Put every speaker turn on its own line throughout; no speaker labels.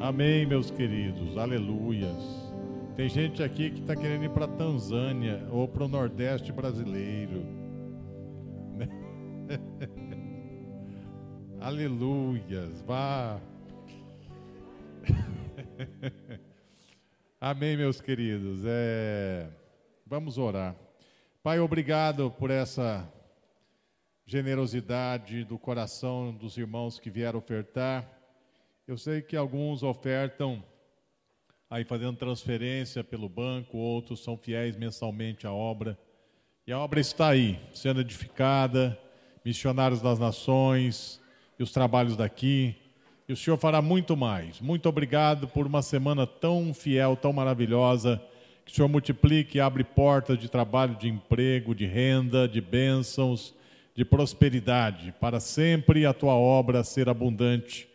Amém, meus queridos. Aleluias. Tem gente aqui que está querendo ir para Tanzânia ou para o Nordeste brasileiro. Aleluias. Vá. Amém, meus queridos. É... Vamos orar. Pai, obrigado por essa generosidade do coração dos irmãos que vieram ofertar. Eu sei que alguns ofertam aí fazendo transferência pelo banco, outros são fiéis mensalmente à obra. E a obra está aí, sendo edificada, missionários das nações e os trabalhos daqui. E o Senhor fará muito mais. Muito obrigado por uma semana tão fiel, tão maravilhosa. Que o Senhor multiplique e abre portas de trabalho, de emprego, de renda, de bênçãos, de prosperidade, para sempre a tua obra ser abundante,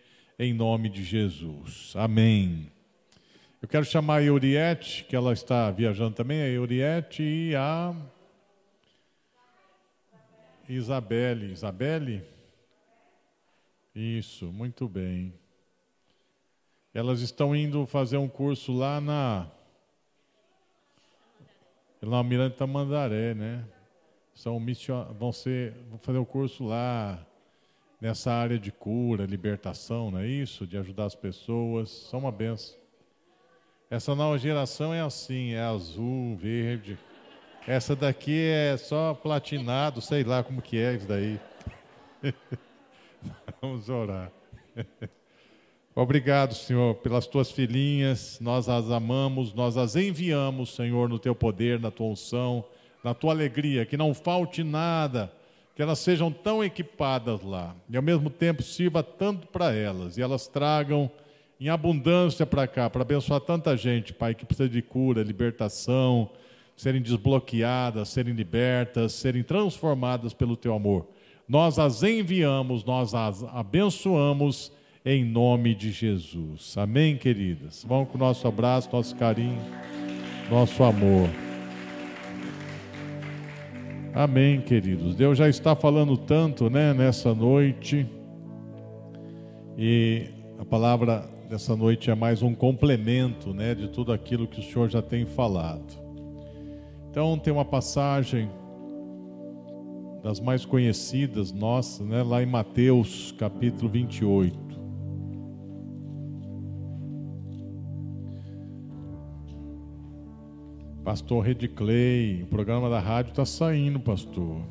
em nome de Jesus. Amém. Eu quero chamar a Euriette, que ela está viajando também, a Euriette e a Isabelle. Isabelle? Isso, muito bem. Elas estão indo fazer um curso lá na. Na Almirante Tamandaré, né? São mission... vão, ser... vão fazer um curso lá nessa área de cura, libertação, não é isso? De ajudar as pessoas. São uma benção. Essa nova geração é assim, é azul, verde. Essa daqui é só platinado, sei lá como que é isso daí. Vamos orar. Obrigado, Senhor, pelas tuas filhinhas. Nós as amamos, nós as enviamos, Senhor, no teu poder, na tua unção, na tua alegria, que não falte nada, que elas sejam tão equipadas lá e ao mesmo tempo sirva tanto para elas e elas tragam em abundância para cá, para abençoar tanta gente, Pai, que precisa de cura, libertação, serem desbloqueadas, serem libertas, serem transformadas pelo Teu amor. Nós as enviamos, nós as abençoamos em nome de Jesus. Amém, queridas? Vamos com o nosso abraço, nosso carinho, nosso amor. Amém, queridos. Deus já está falando tanto, né, nessa noite. E a palavra dessa noite é mais um complemento né, de tudo aquilo que o Senhor já tem falado. Então, tem uma passagem das mais conhecidas nossas, né, lá em Mateus capítulo 28. Pastor Rediclay, o programa da rádio está saindo, pastor.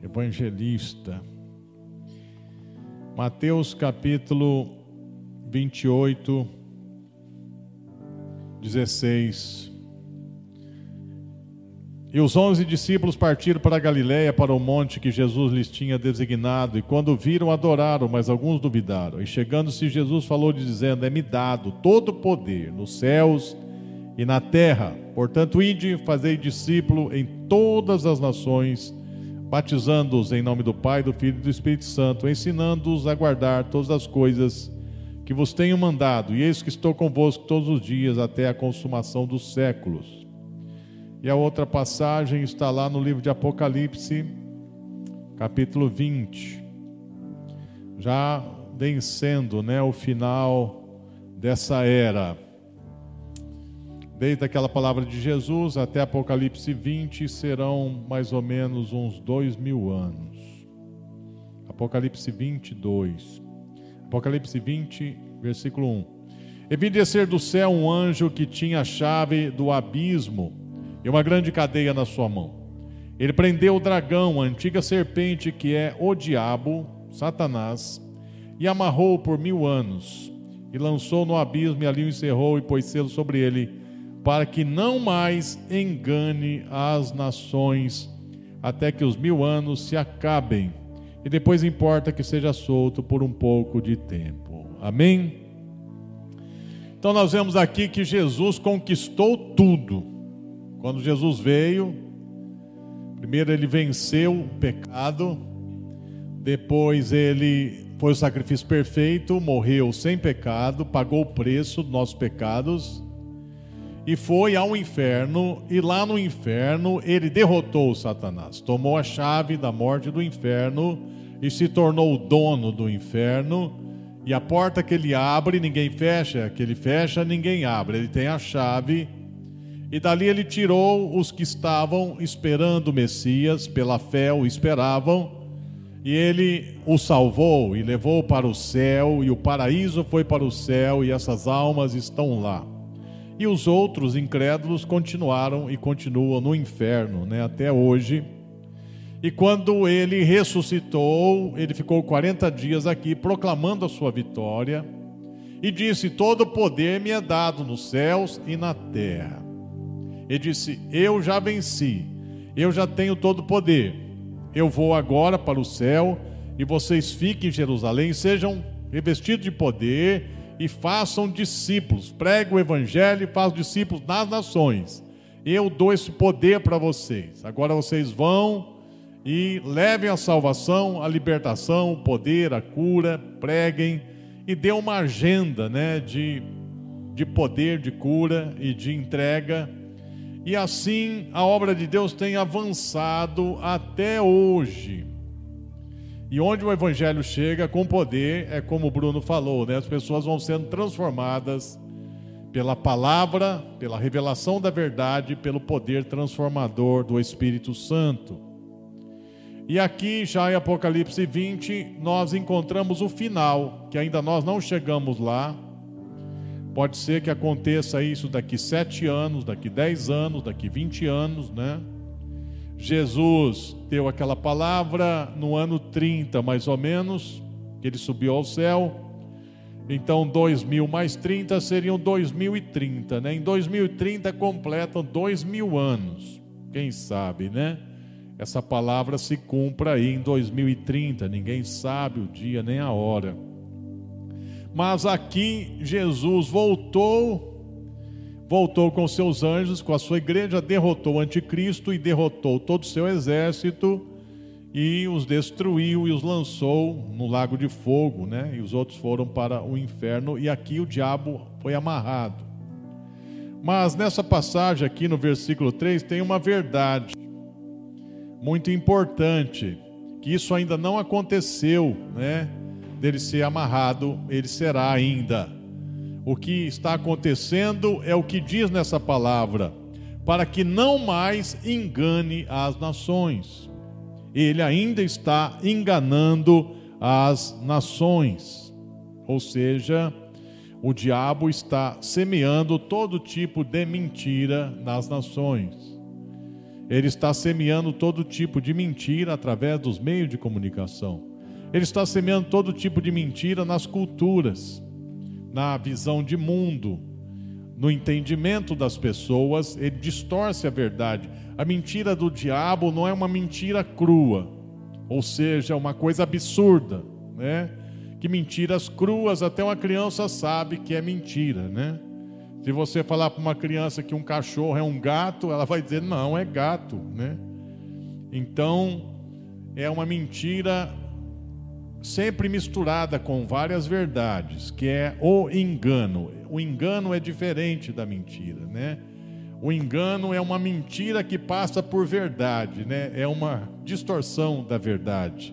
Evangelista. Mateus capítulo 28, 16. E os onze discípulos partiram para Galiléia, para o monte que Jesus lhes tinha designado, e quando viram, adoraram, mas alguns duvidaram. E chegando-se, Jesus falou dizendo: É-me dado todo o poder nos céus e na terra. Portanto, ide, fazei discípulo em todas as nações, batizando-os em nome do Pai, do Filho e do Espírito Santo, ensinando-os a guardar todas as coisas que vos tenho mandado, e eis que estou convosco todos os dias até a consumação dos séculos. E a outra passagem está lá no livro de Apocalipse, capítulo 20. Já vencendo, né, o final dessa era. Desde aquela palavra de Jesus até Apocalipse 20 serão mais ou menos uns dois mil anos. Apocalipse 22. Apocalipse 20, versículo 1. E vi descer do céu um anjo que tinha a chave do abismo e uma grande cadeia na sua mão. Ele prendeu o dragão, a antiga serpente que é o diabo, Satanás, e amarrou por mil anos, e lançou no abismo, e ali o encerrou e pôs selo sobre ele, para que não mais engane as nações, até que os mil anos se acabem e depois importa que seja solto por um pouco de tempo. Amém? Então nós vemos aqui que Jesus conquistou tudo. Quando Jesus veio, primeiro ele venceu o pecado, depois ele foi o sacrifício perfeito, morreu sem pecado, pagou o preço dos nossos pecados e foi ao inferno, e lá no inferno ele derrotou Satanás, tomou a chave da morte do inferno e se tornou o dono do inferno E a porta que ele abre, ninguém fecha, que ele fecha, ninguém abre. Ele tem a chave. E dali ele tirou os que estavam esperando o Messias, pela fé o esperavam, e ele o salvou e levou para o céu, e o paraíso foi para o céu, e essas almas estão lá. E os outros incrédulos continuaram e continuam no inferno, né, até hoje e quando ele ressuscitou, ele ficou 40 dias aqui proclamando a sua vitória e disse: Todo poder me é dado nos céus e na terra. Ele disse: Eu já venci, eu já tenho todo o poder. Eu vou agora para o céu e vocês fiquem em Jerusalém, sejam revestidos de poder e façam discípulos. Pregue o evangelho e façam discípulos nas nações. Eu dou esse poder para vocês. Agora vocês vão e levem a salvação, a libertação, o poder, a cura, preguem e dê uma agenda né, de, de poder, de cura e de entrega. E assim a obra de Deus tem avançado até hoje. E onde o evangelho chega com poder, é como o Bruno falou, né? as pessoas vão sendo transformadas pela palavra, pela revelação da verdade, pelo poder transformador do Espírito Santo. E aqui, já em Apocalipse 20, nós encontramos o final, que ainda nós não chegamos lá. Pode ser que aconteça isso daqui sete anos, daqui dez anos, daqui vinte anos, né? Jesus deu aquela palavra no ano 30, mais ou menos, que ele subiu ao céu. Então, 2000 mais 30 seriam 2030, né? Em 2030 completam dois mil anos. Quem sabe, né? essa palavra se cumpra aí em 2030, ninguém sabe o dia nem a hora. Mas aqui Jesus voltou, voltou com seus anjos, com a sua igreja, derrotou o anticristo e derrotou todo o seu exército e os destruiu e os lançou no lago de fogo, né? E os outros foram para o inferno e aqui o diabo foi amarrado. Mas nessa passagem aqui no versículo 3 tem uma verdade muito importante, que isso ainda não aconteceu, né? Dele ser amarrado, ele será ainda. O que está acontecendo é o que diz nessa palavra, para que não mais engane as nações. Ele ainda está enganando as nações. Ou seja, o diabo está semeando todo tipo de mentira nas nações. Ele está semeando todo tipo de mentira através dos meios de comunicação. Ele está semeando todo tipo de mentira nas culturas, na visão de mundo, no entendimento das pessoas. Ele distorce a verdade. A mentira do diabo não é uma mentira crua, ou seja, uma coisa absurda, né? Que mentiras cruas até uma criança sabe que é mentira, né? Se você falar para uma criança que um cachorro é um gato, ela vai dizer não, é gato, né? Então, é uma mentira sempre misturada com várias verdades, que é o engano. O engano é diferente da mentira, né? O engano é uma mentira que passa por verdade, né? É uma distorção da verdade.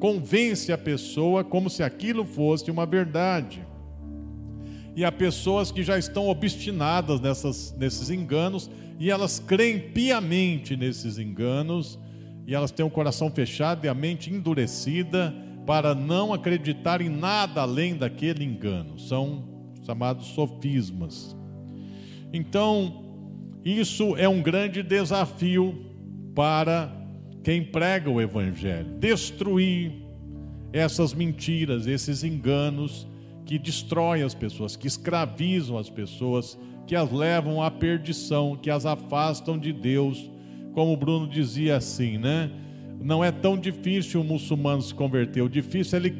Convence a pessoa como se aquilo fosse uma verdade e há pessoas que já estão obstinadas nessas, nesses enganos e elas creem piamente nesses enganos e elas têm o coração fechado e a mente endurecida para não acreditar em nada além daquele engano. São chamados sofismas. Então, isso é um grande desafio para quem prega o Evangelho destruir essas mentiras, esses enganos que destrói as pessoas, que escravizam as pessoas, que as levam à perdição, que as afastam de Deus. Como o Bruno dizia assim, né? Não é tão difícil um muçulmano se converter, o difícil é ele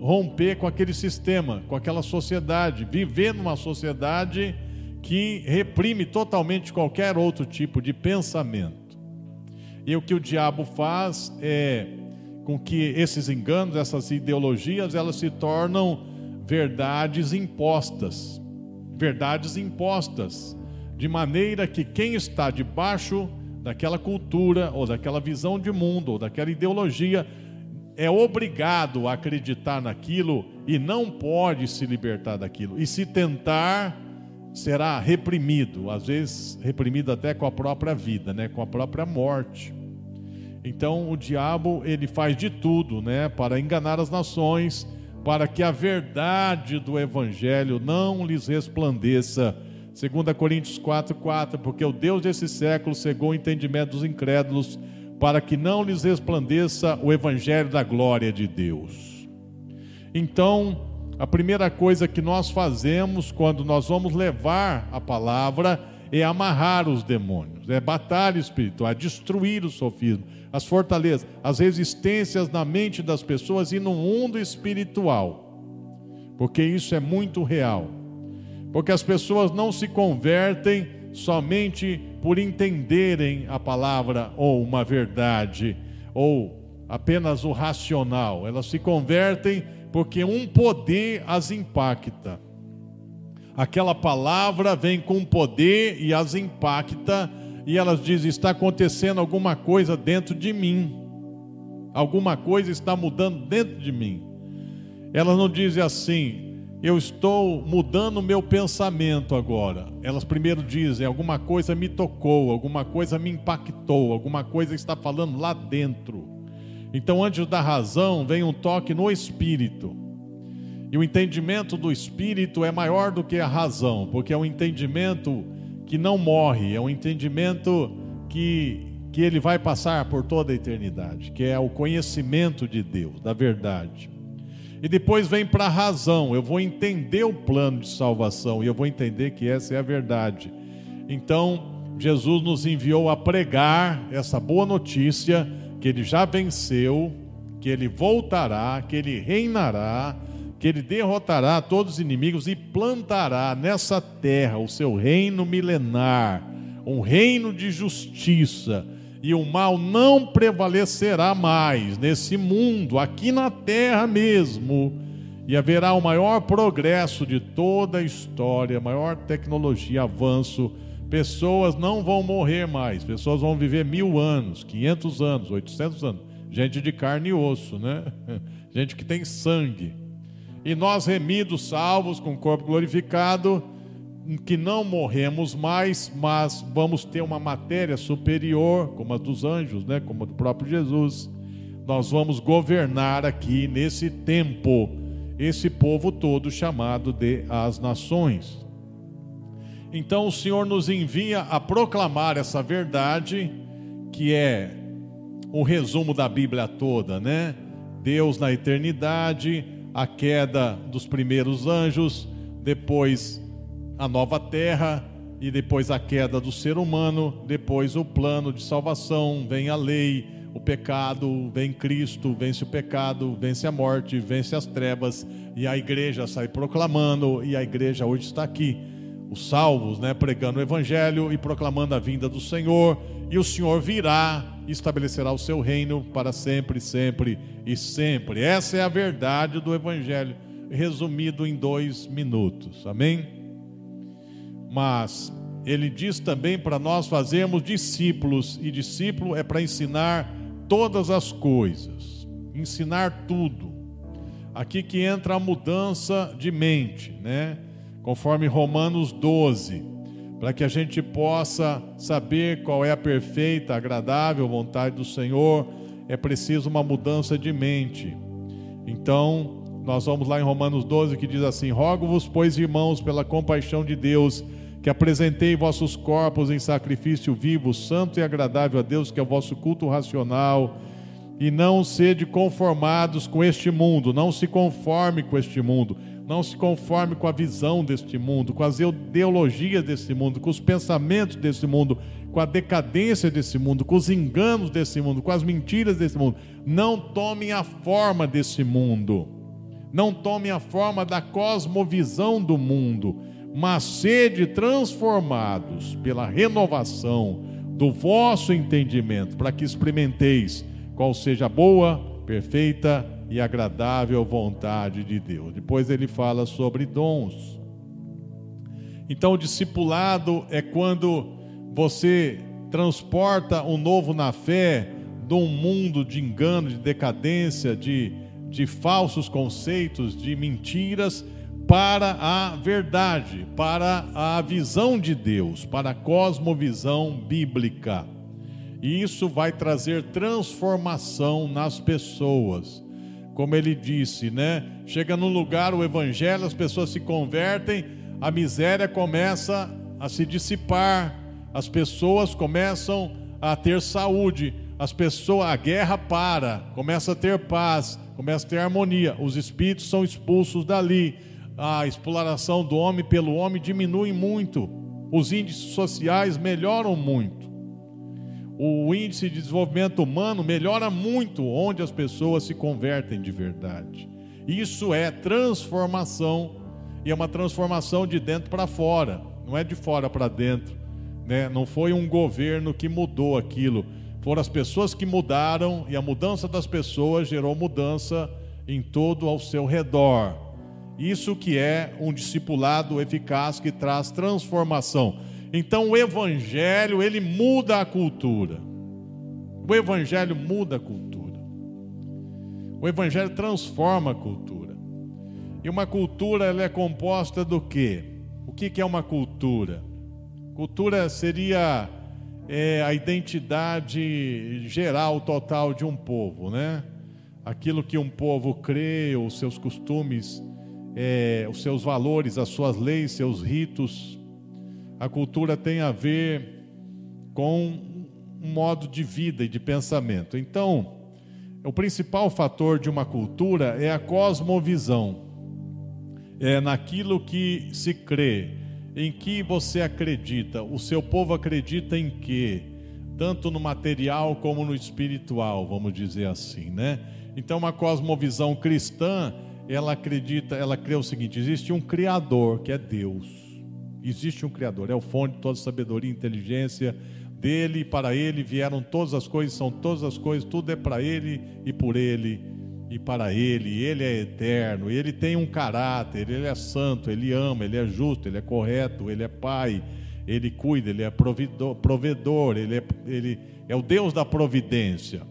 romper com aquele sistema, com aquela sociedade, viver numa sociedade que reprime totalmente qualquer outro tipo de pensamento. E o que o diabo faz é com que esses enganos, essas ideologias, elas se tornam verdades impostas. Verdades impostas, de maneira que quem está debaixo daquela cultura, ou daquela visão de mundo, ou daquela ideologia, é obrigado a acreditar naquilo e não pode se libertar daquilo. E se tentar, será reprimido, às vezes reprimido até com a própria vida, né, com a própria morte. Então o diabo ele faz de tudo, né, para enganar as nações, para que a verdade do evangelho não lhes resplandeça. 2 Coríntios 4:4, porque o Deus desse século cegou o entendimento dos incrédulos, para que não lhes resplandeça o evangelho da glória de Deus. Então, a primeira coisa que nós fazemos quando nós vamos levar a palavra é amarrar os demônios, é batalha espiritual, é destruir o sofismo, as fortalezas, as resistências na mente das pessoas e no mundo espiritual, porque isso é muito real. Porque as pessoas não se convertem somente por entenderem a palavra ou uma verdade, ou apenas o racional, elas se convertem porque um poder as impacta. Aquela palavra vem com poder e as impacta, e elas dizem: está acontecendo alguma coisa dentro de mim, alguma coisa está mudando dentro de mim. Elas não dizem assim, eu estou mudando o meu pensamento agora. Elas primeiro dizem: alguma coisa me tocou, alguma coisa me impactou, alguma coisa está falando lá dentro. Então, antes da razão, vem um toque no espírito. E o entendimento do espírito é maior do que a razão, porque é um entendimento que não morre, é um entendimento que, que ele vai passar por toda a eternidade, que é o conhecimento de Deus, da verdade. E depois vem para a razão, eu vou entender o plano de salvação e eu vou entender que essa é a verdade. Então, Jesus nos enviou a pregar essa boa notícia que ele já venceu, que ele voltará, que ele reinará, que ele derrotará todos os inimigos e plantará nessa terra o seu reino milenar, um reino de justiça, e o mal não prevalecerá mais nesse mundo, aqui na terra mesmo, e haverá o maior progresso de toda a história, maior tecnologia, avanço pessoas não vão morrer mais, pessoas vão viver mil anos, 500 anos, 800 anos. Gente de carne e osso, né? Gente que tem sangue. E nós, remidos, salvos, com o corpo glorificado, que não morremos mais, mas vamos ter uma matéria superior, como a dos anjos, né? Como a do próprio Jesus. Nós vamos governar aqui nesse tempo esse povo todo chamado de as nações. Então o Senhor nos envia a proclamar essa verdade, que é o resumo da Bíblia toda, né? Deus na eternidade, a queda dos primeiros anjos, depois a nova terra e depois a queda do ser humano, depois o plano de salvação, vem a lei, o pecado, vem Cristo, vence o pecado, vence a morte, vence as trevas, e a igreja sai proclamando, e a igreja hoje está aqui os salvos, né, pregando o evangelho e proclamando a vinda do Senhor, e o Senhor virá e estabelecerá o seu reino para sempre, sempre e sempre. Essa é a verdade do evangelho, resumido em dois minutos. Amém? Mas ele diz também para nós fazermos discípulos, e discípulo é para ensinar todas as coisas, ensinar tudo. Aqui que entra a mudança de mente, né? conforme Romanos 12, para que a gente possa saber qual é a perfeita, agradável vontade do Senhor, é preciso uma mudança de mente. Então, nós vamos lá em Romanos 12 que diz assim: Rogo-vos, pois, irmãos, pela compaixão de Deus, que apresentei vossos corpos em sacrifício vivo, santo e agradável a Deus, que é o vosso culto racional, e não sede conformados com este mundo, não se conforme com este mundo não se conforme com a visão deste mundo, com as ideologias desse mundo, com os pensamentos desse mundo, com a decadência desse mundo, com os enganos desse mundo, com as mentiras desse mundo. Não tomem a forma desse mundo. Não tomem a forma da cosmovisão do mundo, mas sede transformados pela renovação do vosso entendimento, para que experimenteis qual seja a boa, perfeita e agradável vontade de Deus. Depois ele fala sobre dons. Então, o discipulado é quando você transporta o novo na fé de um mundo de engano, de decadência, de, de falsos conceitos, de mentiras, para a verdade, para a visão de Deus, para a cosmovisão bíblica. E isso vai trazer transformação nas pessoas. Como ele disse, né? Chega num lugar o evangelho, as pessoas se convertem, a miséria começa a se dissipar, as pessoas começam a ter saúde, as pessoas, a guerra para, começa a ter paz, começa a ter harmonia, os espíritos são expulsos dali, a exploração do homem pelo homem diminui muito, os índices sociais melhoram muito, o índice de desenvolvimento humano melhora muito onde as pessoas se convertem de verdade. Isso é transformação e é uma transformação de dentro para fora, não é de fora para dentro. Né? Não foi um governo que mudou aquilo, foram as pessoas que mudaram e a mudança das pessoas gerou mudança em todo ao seu redor. Isso que é um discipulado eficaz que traz transformação. Então o evangelho, ele muda a cultura. O evangelho muda a cultura. O evangelho transforma a cultura. E uma cultura ela é composta do quê? O que é uma cultura? Cultura seria é, a identidade geral, total de um povo, né? Aquilo que um povo crê, os seus costumes, é, os seus valores, as suas leis, seus ritos. A cultura tem a ver com um modo de vida e de pensamento. Então, o principal fator de uma cultura é a cosmovisão. É naquilo que se crê, em que você acredita? O seu povo acredita em quê? Tanto no material como no espiritual, vamos dizer assim, né? Então, uma cosmovisão cristã, ela acredita, ela crê o seguinte: existe um Criador, que é Deus. Existe um Criador, é o fonte de toda sabedoria e inteligência. Dele e para ele vieram todas as coisas, são todas as coisas, tudo é para ele e por ele e para Ele, Ele é eterno, Ele tem um caráter, Ele é santo, Ele ama, Ele é justo, Ele é correto, Ele é Pai, Ele cuida, Ele é provedor, provedor ele, é, ele é o Deus da providência,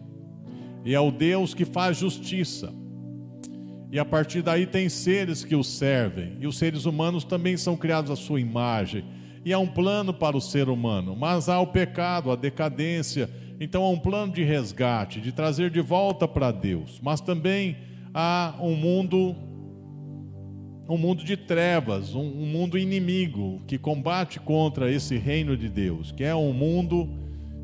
e é o Deus que faz justiça. E a partir daí tem seres que o servem, e os seres humanos também são criados à sua imagem, e há um plano para o ser humano, mas há o pecado, a decadência, então há um plano de resgate, de trazer de volta para Deus, mas também há um mundo um mundo de trevas, um, um, mundo inimigo que combate contra esse reino de Deus, que é um mundo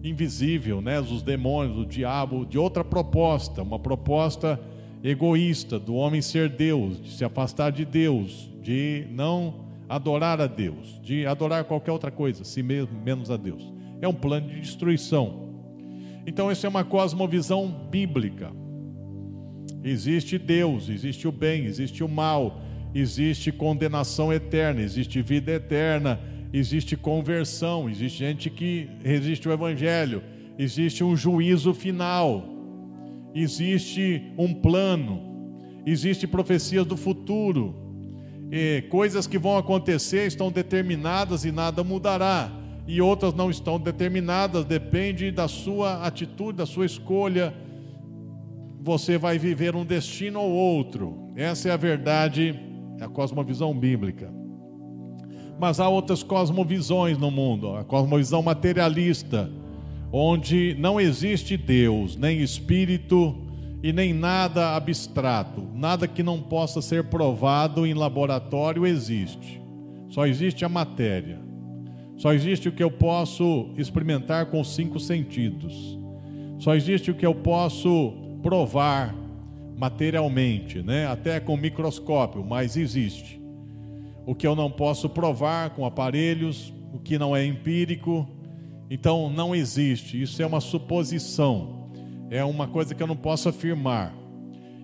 invisível, né? Os demônios, o diabo, de outra proposta, uma proposta egoísta do homem ser Deus, de se afastar de Deus, de não adorar a Deus, de adorar qualquer outra coisa, si mesmo, menos a Deus. É um plano de destruição. Então, isso é uma cosmovisão bíblica. Existe Deus, existe o bem, existe o mal, existe condenação eterna, existe vida eterna, existe conversão, existe gente que resiste ao Evangelho, existe um juízo final, existe um plano, existe profecias do futuro, coisas que vão acontecer estão determinadas e nada mudará e outras não estão determinadas, depende da sua atitude, da sua escolha. Você vai viver um destino ou outro. Essa é a verdade, a cosmovisão bíblica. Mas há outras cosmovisões no mundo, a cosmovisão materialista, onde não existe Deus, nem espírito e nem nada abstrato, nada que não possa ser provado em laboratório existe. Só existe a matéria. Só existe o que eu posso experimentar com cinco sentidos. Só existe o que eu posso provar materialmente, né? até com microscópio, mas existe. O que eu não posso provar com aparelhos, o que não é empírico, então não existe. Isso é uma suposição, é uma coisa que eu não posso afirmar.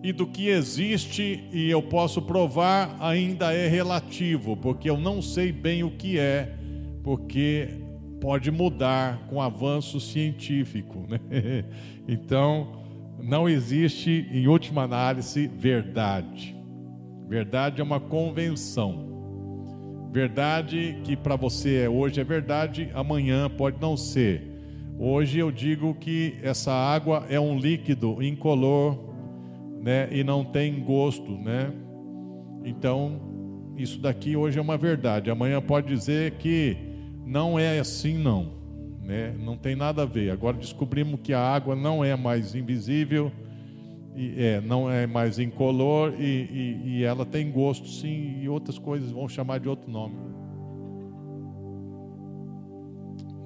E do que existe e eu posso provar ainda é relativo, porque eu não sei bem o que é porque pode mudar com avanço científico. Né? Então, não existe, em última análise, verdade. Verdade é uma convenção. Verdade que para você é hoje é verdade, amanhã pode não ser. Hoje eu digo que essa água é um líquido incolor, né? E não tem gosto, né? Então, isso daqui hoje é uma verdade. Amanhã pode dizer que não é assim, não. Né? Não tem nada a ver. Agora descobrimos que a água não é mais invisível, e, é, não é mais incolor e, e, e ela tem gosto, sim, e outras coisas vão chamar de outro nome.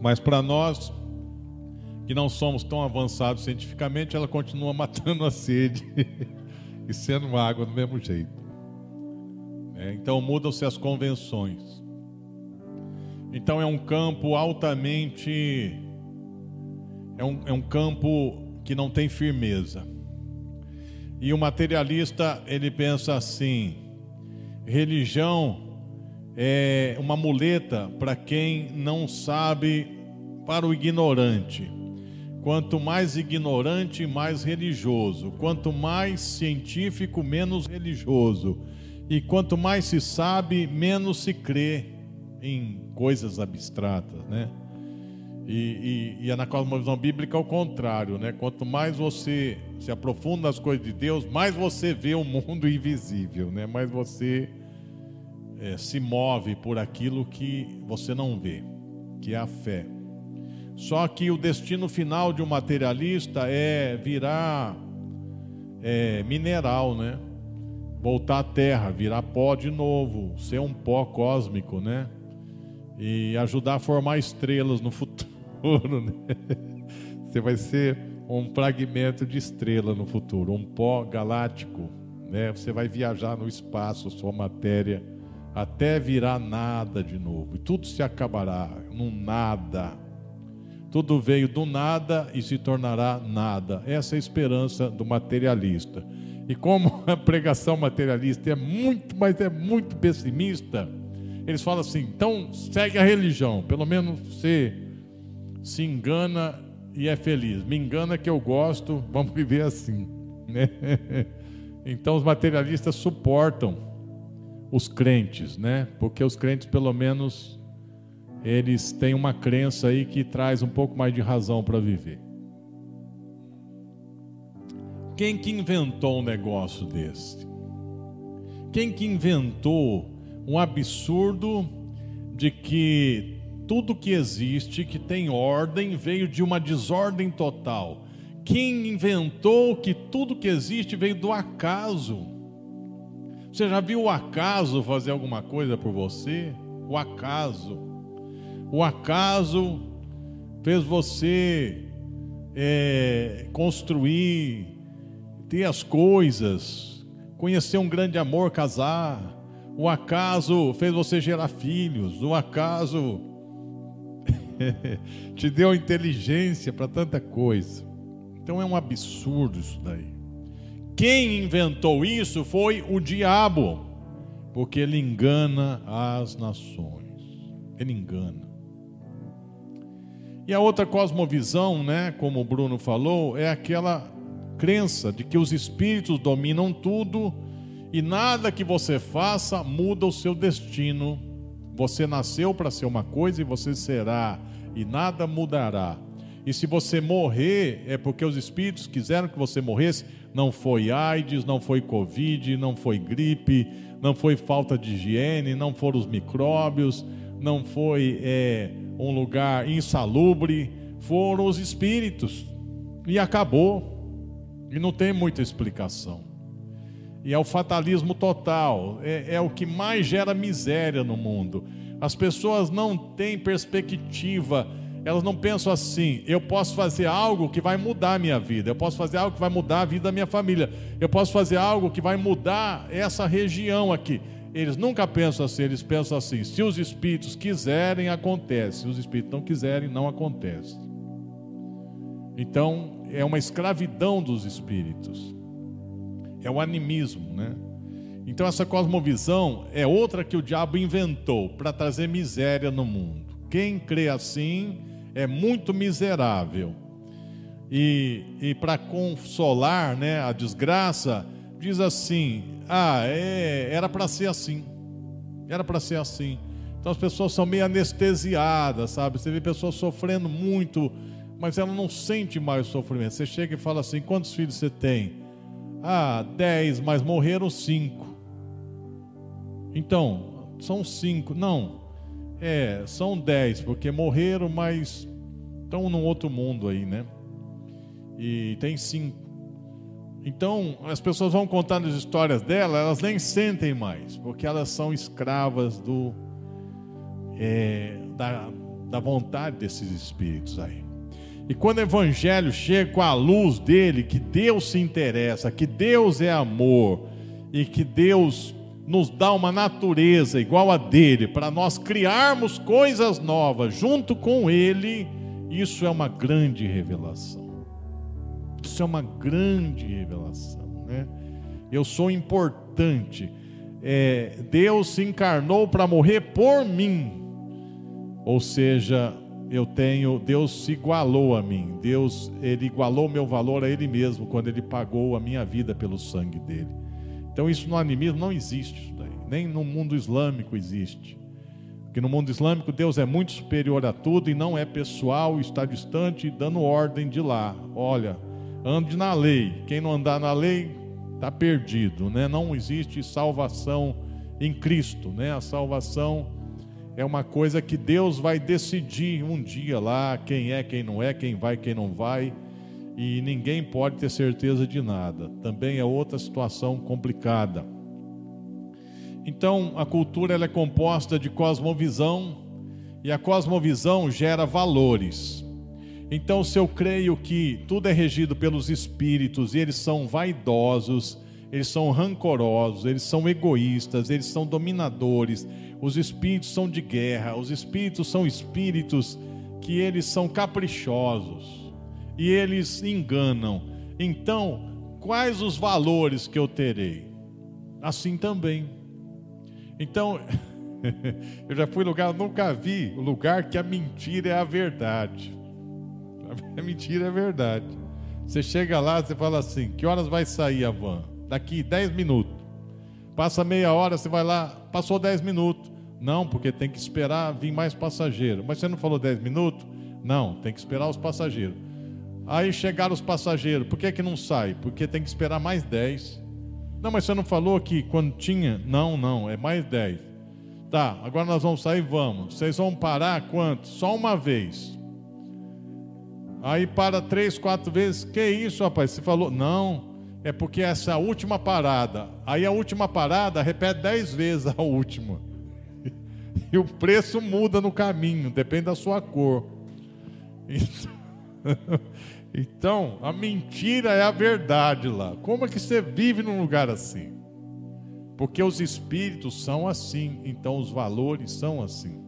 Mas para nós, que não somos tão avançados cientificamente, ela continua matando a sede e sendo água do mesmo jeito. É, então mudam-se as convenções. Então é um campo altamente. É um, é um campo que não tem firmeza. E o materialista ele pensa assim: religião é uma muleta para quem não sabe, para o ignorante. Quanto mais ignorante, mais religioso. Quanto mais científico, menos religioso. E quanto mais se sabe, menos se crê em coisas abstratas, né? E, e, e na cosmovisão bíblica é o contrário, né? Quanto mais você se aprofunda nas coisas de Deus, mais você vê o mundo invisível, né? Mais você é, se move por aquilo que você não vê, que é a fé. Só que o destino final de um materialista é virar é, mineral, né? voltar à Terra, virar pó de novo, ser um pó cósmico, né? E ajudar a formar estrelas no futuro, né? Você vai ser um fragmento de estrela no futuro, um pó galáctico, né? Você vai viajar no espaço, sua matéria, até virar nada de novo. E tudo se acabará num nada. Tudo veio do nada e se tornará nada. Essa é a esperança do materialista. E como a pregação materialista é muito, mas é muito pessimista, eles falam assim: então segue a religião, pelo menos você se engana e é feliz. Me engana que eu gosto, vamos viver assim. Né? Então os materialistas suportam os crentes, né? Porque os crentes, pelo menos, eles têm uma crença aí que traz um pouco mais de razão para viver. Quem que inventou um negócio desse? Quem que inventou um absurdo de que tudo que existe, que tem ordem, veio de uma desordem total? Quem inventou que tudo que existe veio do acaso? Você já viu o acaso fazer alguma coisa por você? O acaso. O acaso fez você é, construir ter as coisas, conhecer um grande amor, casar. O acaso fez você gerar filhos. O acaso te deu inteligência para tanta coisa. Então é um absurdo isso daí. Quem inventou isso foi o diabo, porque ele engana as nações. Ele engana. E a outra cosmovisão, né, como o Bruno falou, é aquela crença de que os espíritos dominam tudo e nada que você faça muda o seu destino. Você nasceu para ser uma coisa e você será, e nada mudará. E se você morrer, é porque os espíritos quiseram que você morresse. Não foi AIDS, não foi Covid, não foi gripe, não foi falta de higiene, não foram os micróbios, não foi é, um lugar insalubre, foram os espíritos. E acabou. E não tem muita explicação. E é o fatalismo total, é, é o que mais gera miséria no mundo. As pessoas não têm perspectiva, elas não pensam assim: eu posso fazer algo que vai mudar a minha vida, eu posso fazer algo que vai mudar a vida da minha família, eu posso fazer algo que vai mudar essa região aqui. Eles nunca pensam assim, eles pensam assim: se os espíritos quiserem, acontece, se os espíritos não quiserem, não acontece. Então, é uma escravidão dos espíritos. É o animismo, né? Então essa cosmovisão é outra que o diabo inventou para trazer miséria no mundo. Quem crê assim é muito miserável. E, e para consolar né, a desgraça, diz assim: ah, é, era para ser assim. Era para ser assim. Então as pessoas são meio anestesiadas, sabe? Você vê pessoas sofrendo muito mas ela não sente mais o sofrimento. Você chega e fala assim: quantos filhos você tem? Ah, dez, mas morreram cinco. Então, são cinco. Não, é, são dez, porque morreram, mas estão num outro mundo aí, né? E tem cinco. Então, as pessoas vão contando as histórias dela, elas nem sentem mais, porque elas são escravas do é, da, da vontade desses espíritos aí. E quando o evangelho chega com a luz dele, que Deus se interessa, que Deus é amor e que Deus nos dá uma natureza igual a dele, para nós criarmos coisas novas junto com ele, isso é uma grande revelação. Isso é uma grande revelação, né? Eu sou importante. É, Deus se encarnou para morrer por mim. Ou seja, eu tenho, Deus se igualou a mim. Deus, ele igualou meu valor a ele mesmo quando ele pagou a minha vida pelo sangue dele. Então isso no animismo não existe isso daí. Nem no mundo islâmico existe. Porque no mundo islâmico Deus é muito superior a tudo e não é pessoal, está distante dando ordem de lá. Olha, ande na lei. Quem não andar na lei está perdido, né? Não existe salvação em Cristo, né? A salvação é uma coisa que Deus vai decidir um dia lá quem é, quem não é, quem vai, quem não vai, e ninguém pode ter certeza de nada. Também é outra situação complicada. Então, a cultura ela é composta de cosmovisão, e a cosmovisão gera valores. Então, se eu creio que tudo é regido pelos espíritos e eles são vaidosos, eles são rancorosos, eles são egoístas, eles são dominadores, os espíritos são de guerra, os espíritos são espíritos que eles são caprichosos e eles enganam. Então, quais os valores que eu terei? Assim também. Então, eu já fui lugar, nunca vi lugar que a mentira é a verdade. A mentira é a verdade. Você chega lá, você fala assim: que horas vai sair a van? Daqui 10 minutos. Passa meia hora, você vai lá, passou 10 minutos. Não, porque tem que esperar vir mais passageiro. Mas você não falou 10 minutos? Não, tem que esperar os passageiros. Aí chegaram os passageiros, por que, que não sai? Porque tem que esperar mais 10. Não, mas você não falou que quando tinha? Não, não, é mais 10. Tá, agora nós vamos sair, vamos. Vocês vão parar quanto? Só uma vez. Aí para três, quatro vezes. Que isso, rapaz? Você falou? Não, é porque essa última parada. Aí a última parada repete dez vezes a última. E o preço muda no caminho, depende da sua cor. Então, a mentira é a verdade lá. Como é que você vive num lugar assim? Porque os espíritos são assim, então os valores são assim.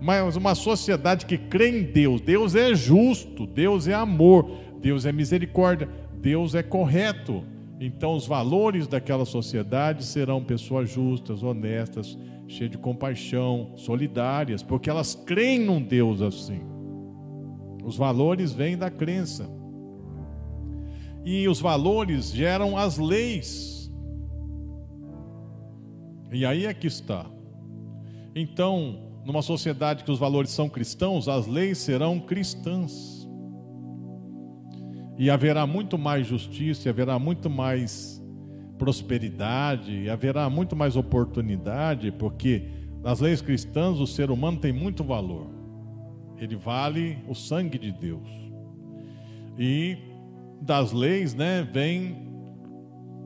Mas uma sociedade que crê em Deus, Deus é justo, Deus é amor, Deus é misericórdia, Deus é correto. Então os valores daquela sociedade serão pessoas justas, honestas, cheias de compaixão, solidárias, porque elas creem num Deus assim. Os valores vêm da crença. E os valores geram as leis. E aí é que está. Então, numa sociedade que os valores são cristãos, as leis serão cristãs. E haverá muito mais justiça, haverá muito mais prosperidade, haverá muito mais oportunidade, porque nas leis cristãs o ser humano tem muito valor. Ele vale o sangue de Deus. E das leis, né, vem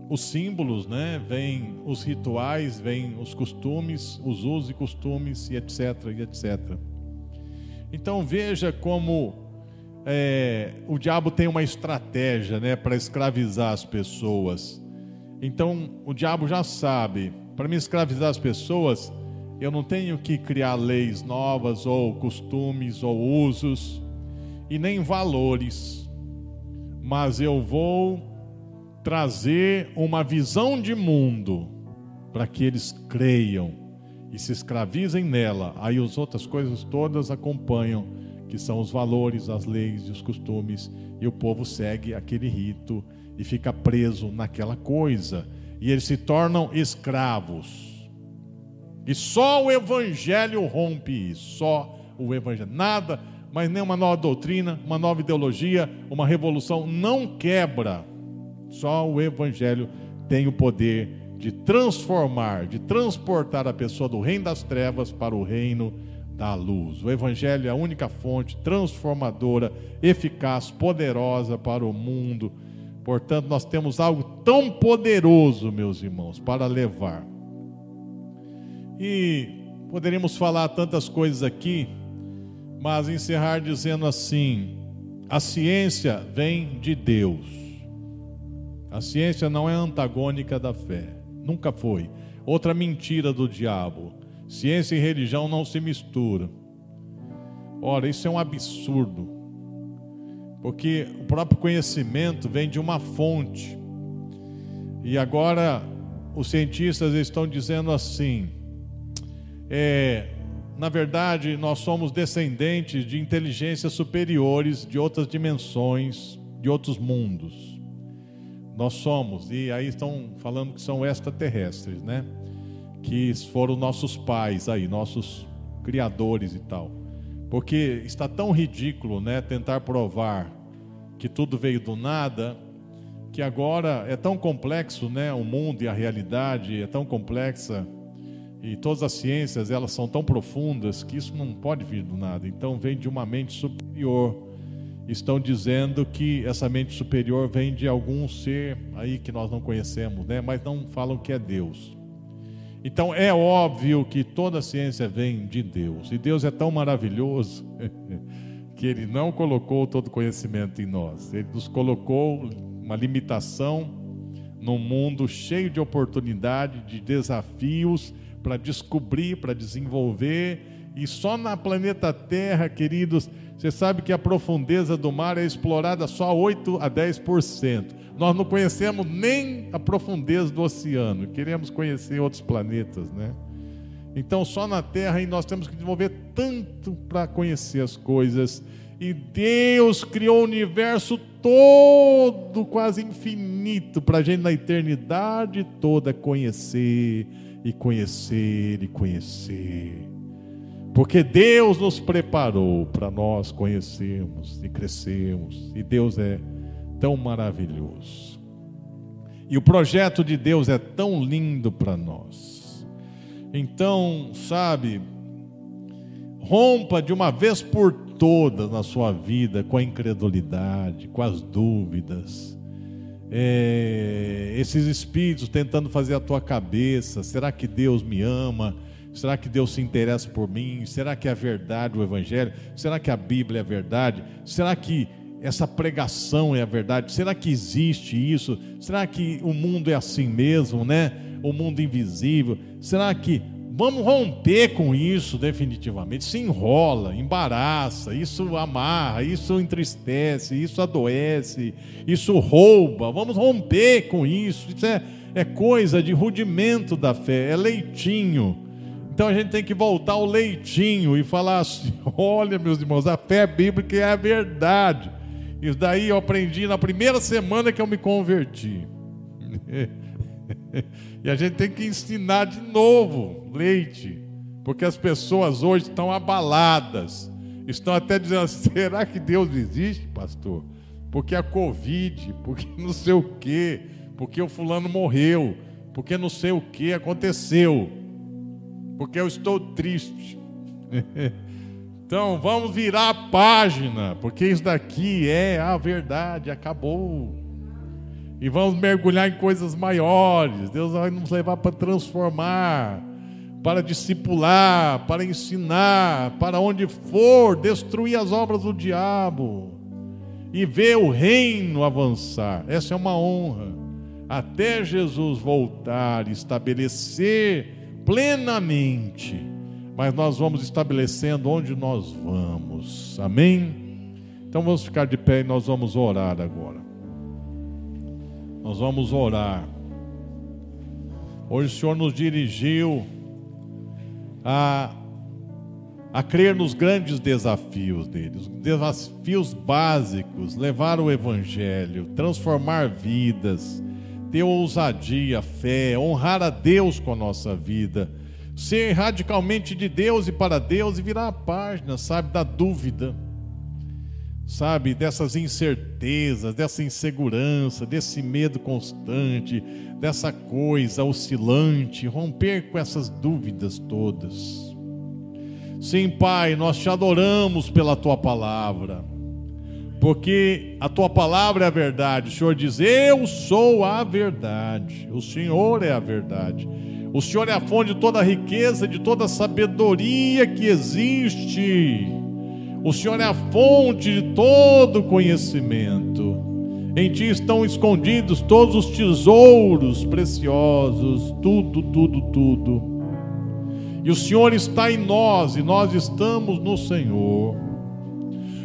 os símbolos, né, vem os rituais, vem os costumes, os usos e costumes e etc, e etc. Então veja como é, o diabo tem uma estratégia, né, para escravizar as pessoas. Então o diabo já sabe, para me escravizar as pessoas, eu não tenho que criar leis novas, ou costumes, ou usos, e nem valores, mas eu vou trazer uma visão de mundo para que eles creiam e se escravizem nela. Aí as outras coisas todas acompanham, que são os valores, as leis e os costumes, e o povo segue aquele rito e fica preso naquela coisa. E eles se tornam escravos. E só o Evangelho rompe isso. Só o Evangelho. Nada, mas nenhuma nova doutrina, uma nova ideologia, uma revolução não quebra Só o Evangelho tem o poder de transformar, de transportar a pessoa do reino das trevas para o reino da luz. O Evangelho é a única fonte transformadora, eficaz, poderosa para o mundo. Portanto, nós temos algo tão poderoso, meus irmãos, para levar. E poderíamos falar tantas coisas aqui, mas encerrar dizendo assim: a ciência vem de Deus. A ciência não é antagônica da fé, nunca foi. Outra mentira do diabo: ciência e religião não se misturam. Ora, isso é um absurdo, porque o próprio conhecimento vem de uma fonte, e agora os cientistas estão dizendo assim: é, na verdade, nós somos descendentes de inteligências superiores de outras dimensões, de outros mundos. Nós somos, e aí estão falando que são extraterrestres, né? Que foram nossos pais aí, nossos criadores e tal. Porque está tão ridículo, né? Tentar provar que tudo veio do nada, que agora é tão complexo, né? O mundo e a realidade é tão complexa e todas as ciências elas são tão profundas que isso não pode vir do nada. Então vem de uma mente superior estão dizendo que essa mente superior vem de algum ser aí que nós não conhecemos, né? mas não falam que é Deus. Então é óbvio que toda a ciência vem de Deus, e Deus é tão maravilhoso que Ele não colocou todo conhecimento em nós, Ele nos colocou uma limitação num mundo cheio de oportunidade, de desafios para descobrir, para desenvolver, e só na planeta Terra, queridos, você sabe que a profundeza do mar é explorada só 8 a 10%. Nós não conhecemos nem a profundeza do oceano. Queremos conhecer outros planetas, né? Então, só na Terra nós temos que desenvolver tanto para conhecer as coisas. E Deus criou o universo todo, quase infinito, para a gente na eternidade toda conhecer e conhecer e conhecer. Porque Deus nos preparou para nós conhecermos e crescermos, e Deus é tão maravilhoso. E o projeto de Deus é tão lindo para nós. Então, sabe, rompa de uma vez por todas na sua vida com a incredulidade, com as dúvidas. É, esses espíritos tentando fazer a tua cabeça: será que Deus me ama? Será que Deus se interessa por mim? Será que é verdade o Evangelho? Será que a Bíblia é verdade? Será que essa pregação é a verdade? Será que existe isso? Será que o mundo é assim mesmo, né? O mundo invisível? Será que vamos romper com isso definitivamente? Se enrola, embaraça, isso amarra, isso entristece, isso adoece, isso rouba. Vamos romper com isso. Isso é, é coisa de rudimento da fé, é leitinho então a gente tem que voltar ao leitinho e falar assim: olha, meus irmãos, a fé bíblica é a verdade. Isso daí eu aprendi na primeira semana que eu me converti. e a gente tem que ensinar de novo leite, porque as pessoas hoje estão abaladas, estão até dizendo: será que Deus existe, pastor? Porque a Covid, porque não sei o quê, porque o fulano morreu, porque não sei o que aconteceu porque eu estou triste. Então vamos virar a página, porque isso daqui é a verdade, acabou. E vamos mergulhar em coisas maiores. Deus vai nos levar para transformar, para discipular, para ensinar, para onde for, destruir as obras do diabo e ver o reino avançar. Essa é uma honra. Até Jesus voltar e estabelecer plenamente, mas nós vamos estabelecendo onde nós vamos. Amém? Então vamos ficar de pé e nós vamos orar agora. Nós vamos orar. Hoje o Senhor nos dirigiu a, a crer nos grandes desafios dele, os desafios básicos, levar o Evangelho, transformar vidas ter ousadia, fé, honrar a Deus com a nossa vida, ser radicalmente de Deus e para Deus e virar a página, sabe, da dúvida. sabe, dessas incertezas, dessa insegurança, desse medo constante, dessa coisa oscilante, romper com essas dúvidas todas. Sim, Pai, nós te adoramos pela tua palavra, porque a tua palavra é a verdade. O Senhor diz: Eu sou a verdade, o Senhor é a verdade. O Senhor é a fonte de toda a riqueza, de toda a sabedoria que existe. O Senhor é a fonte de todo conhecimento. Em Ti estão escondidos todos os tesouros preciosos, tudo, tudo, tudo. E o Senhor está em nós e nós estamos no Senhor.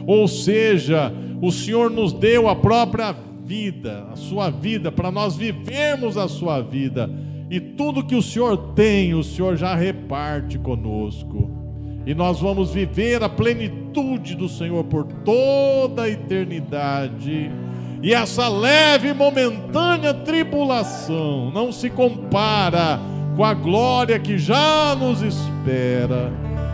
Ou seja, o Senhor nos deu a própria vida, a sua vida, para nós vivermos a sua vida e tudo que o Senhor tem, o Senhor já reparte conosco. E nós vamos viver a plenitude do Senhor por toda a eternidade. E essa leve e momentânea tribulação não se compara com a glória que já nos espera.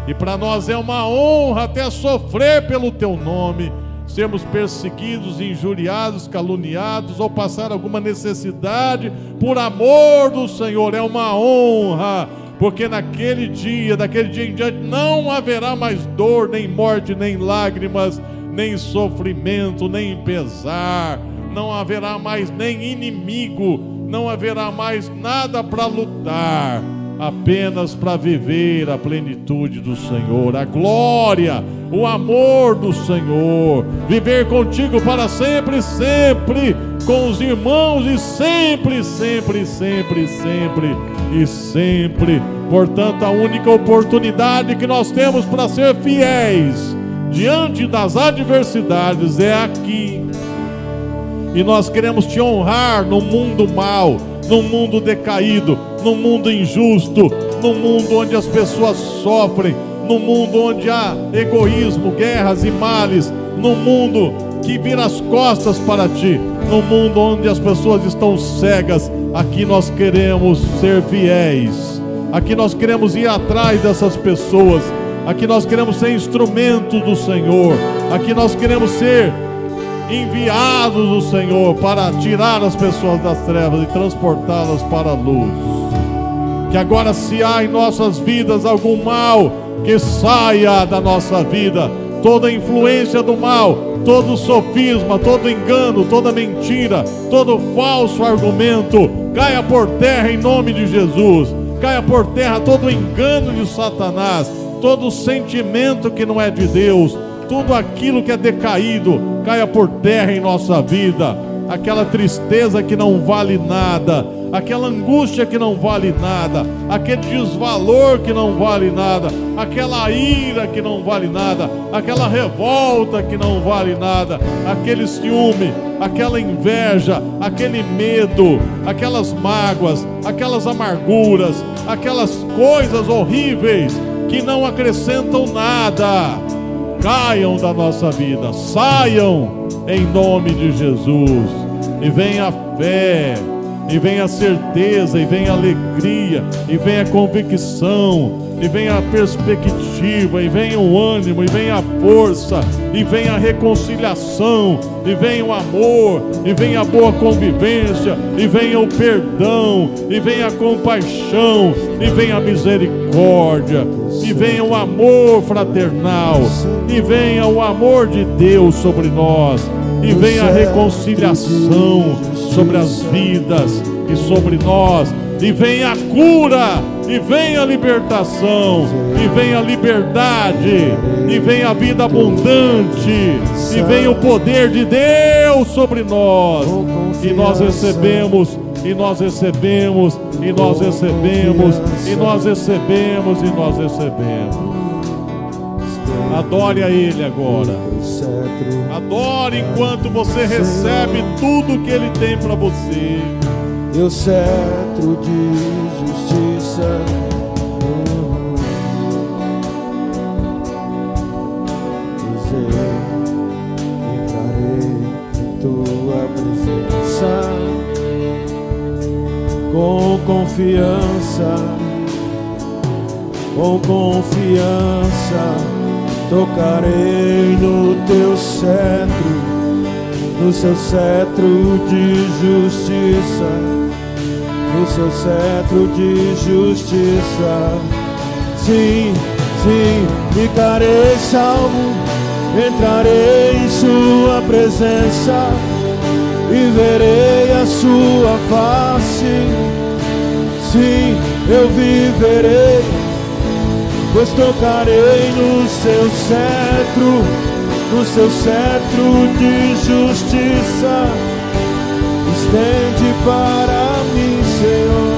E para nós é uma honra até sofrer pelo teu nome sermos perseguidos, injuriados, caluniados ou passar alguma necessidade por amor do Senhor. É uma honra, porque naquele dia, daquele dia em diante, não haverá mais dor, nem morte, nem lágrimas, nem sofrimento, nem pesar, não haverá mais nem inimigo, não haverá mais nada para lutar apenas para viver a plenitude do Senhor, a glória, o amor do Senhor, viver contigo para sempre, sempre, com os irmãos e sempre, sempre, sempre, sempre e sempre. Portanto, a única oportunidade que nós temos para ser fiéis diante das adversidades é aqui. E nós queremos te honrar no mundo mal, no mundo decaído, no mundo injusto, no mundo onde as pessoas sofrem, no mundo onde há egoísmo, guerras e males, no mundo que vira as costas para ti, no mundo onde as pessoas estão cegas, aqui nós queremos ser fiéis, aqui nós queremos ir atrás dessas pessoas, aqui nós queremos ser instrumento do Senhor, aqui nós queremos ser enviados do Senhor para tirar as pessoas das trevas e transportá-las para a luz. Que agora, se há em nossas vidas algum mal, que saia da nossa vida toda influência do mal, todo sofisma, todo engano, toda mentira, todo falso argumento, caia por terra em nome de Jesus. Caia por terra todo engano de Satanás, todo sentimento que não é de Deus, tudo aquilo que é decaído caia por terra em nossa vida, aquela tristeza que não vale nada, aquela angústia que não vale nada, aquele desvalor que não vale nada, aquela ira que não vale nada, aquela revolta que não vale nada, aquele ciúme, aquela inveja, aquele medo, aquelas mágoas, aquelas amarguras, aquelas coisas horríveis que não acrescentam nada caiam da nossa vida, saiam em nome de Jesus. E venha a fé, e venha a certeza, e venha a alegria, e venha a convicção, e venha a perspectiva, e venha o ânimo, e venha a força, e venha a reconciliação, e venha o amor, e venha a boa convivência, e venha o perdão, e venha a compaixão, e venha a misericórdia, e venha o amor fraternal, e venha o amor de Deus sobre nós, e venha a reconciliação sobre as vidas e sobre nós, e venha a cura e venha a libertação, e venha a liberdade, e venha a vida abundante, e venha o poder de Deus sobre nós, e nós recebemos, e nós recebemos, e nós recebemos, e nós recebemos, e nós recebemos. Adore a Ele agora. Adore enquanto você recebe tudo que Ele tem para você.
O cetro de justiça. em tua presença com confiança, com confiança tocarei no teu cetro, no seu cetro de justiça, no seu cetro de justiça. Sim, sim, ficarei salvo, entrarei em sua presença e verei a sua face. Sim, eu viverei, pois tocarei no seu cetro, no seu cetro de justiça. Estende para mim, Senhor,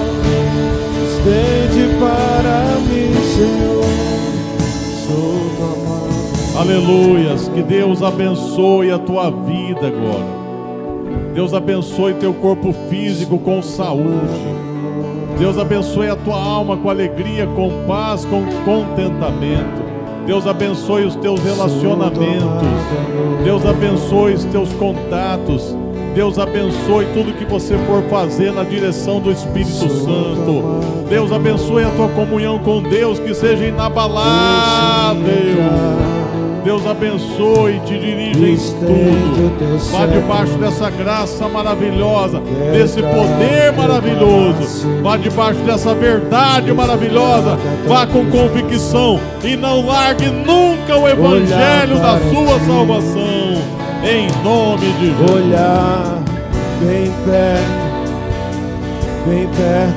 estende para mim, Senhor. Sou tua mão.
Aleluias. Que Deus abençoe a tua vida agora. Deus abençoe teu corpo físico com saúde. Deus abençoe a tua alma com alegria, com paz, com contentamento. Deus abençoe os teus relacionamentos. Deus abençoe os teus contatos. Deus abençoe tudo que você for fazer na direção do Espírito Santo. Deus abençoe a tua comunhão com Deus que seja inabalável. Deus abençoe e te dirija em tudo. Vá debaixo dessa graça maravilhosa, desse poder maravilhoso. Vá debaixo dessa verdade maravilhosa. Vá com convicção e não largue nunca o evangelho da sua salvação. Em nome de Jesus.
Olhar bem perto, bem perto.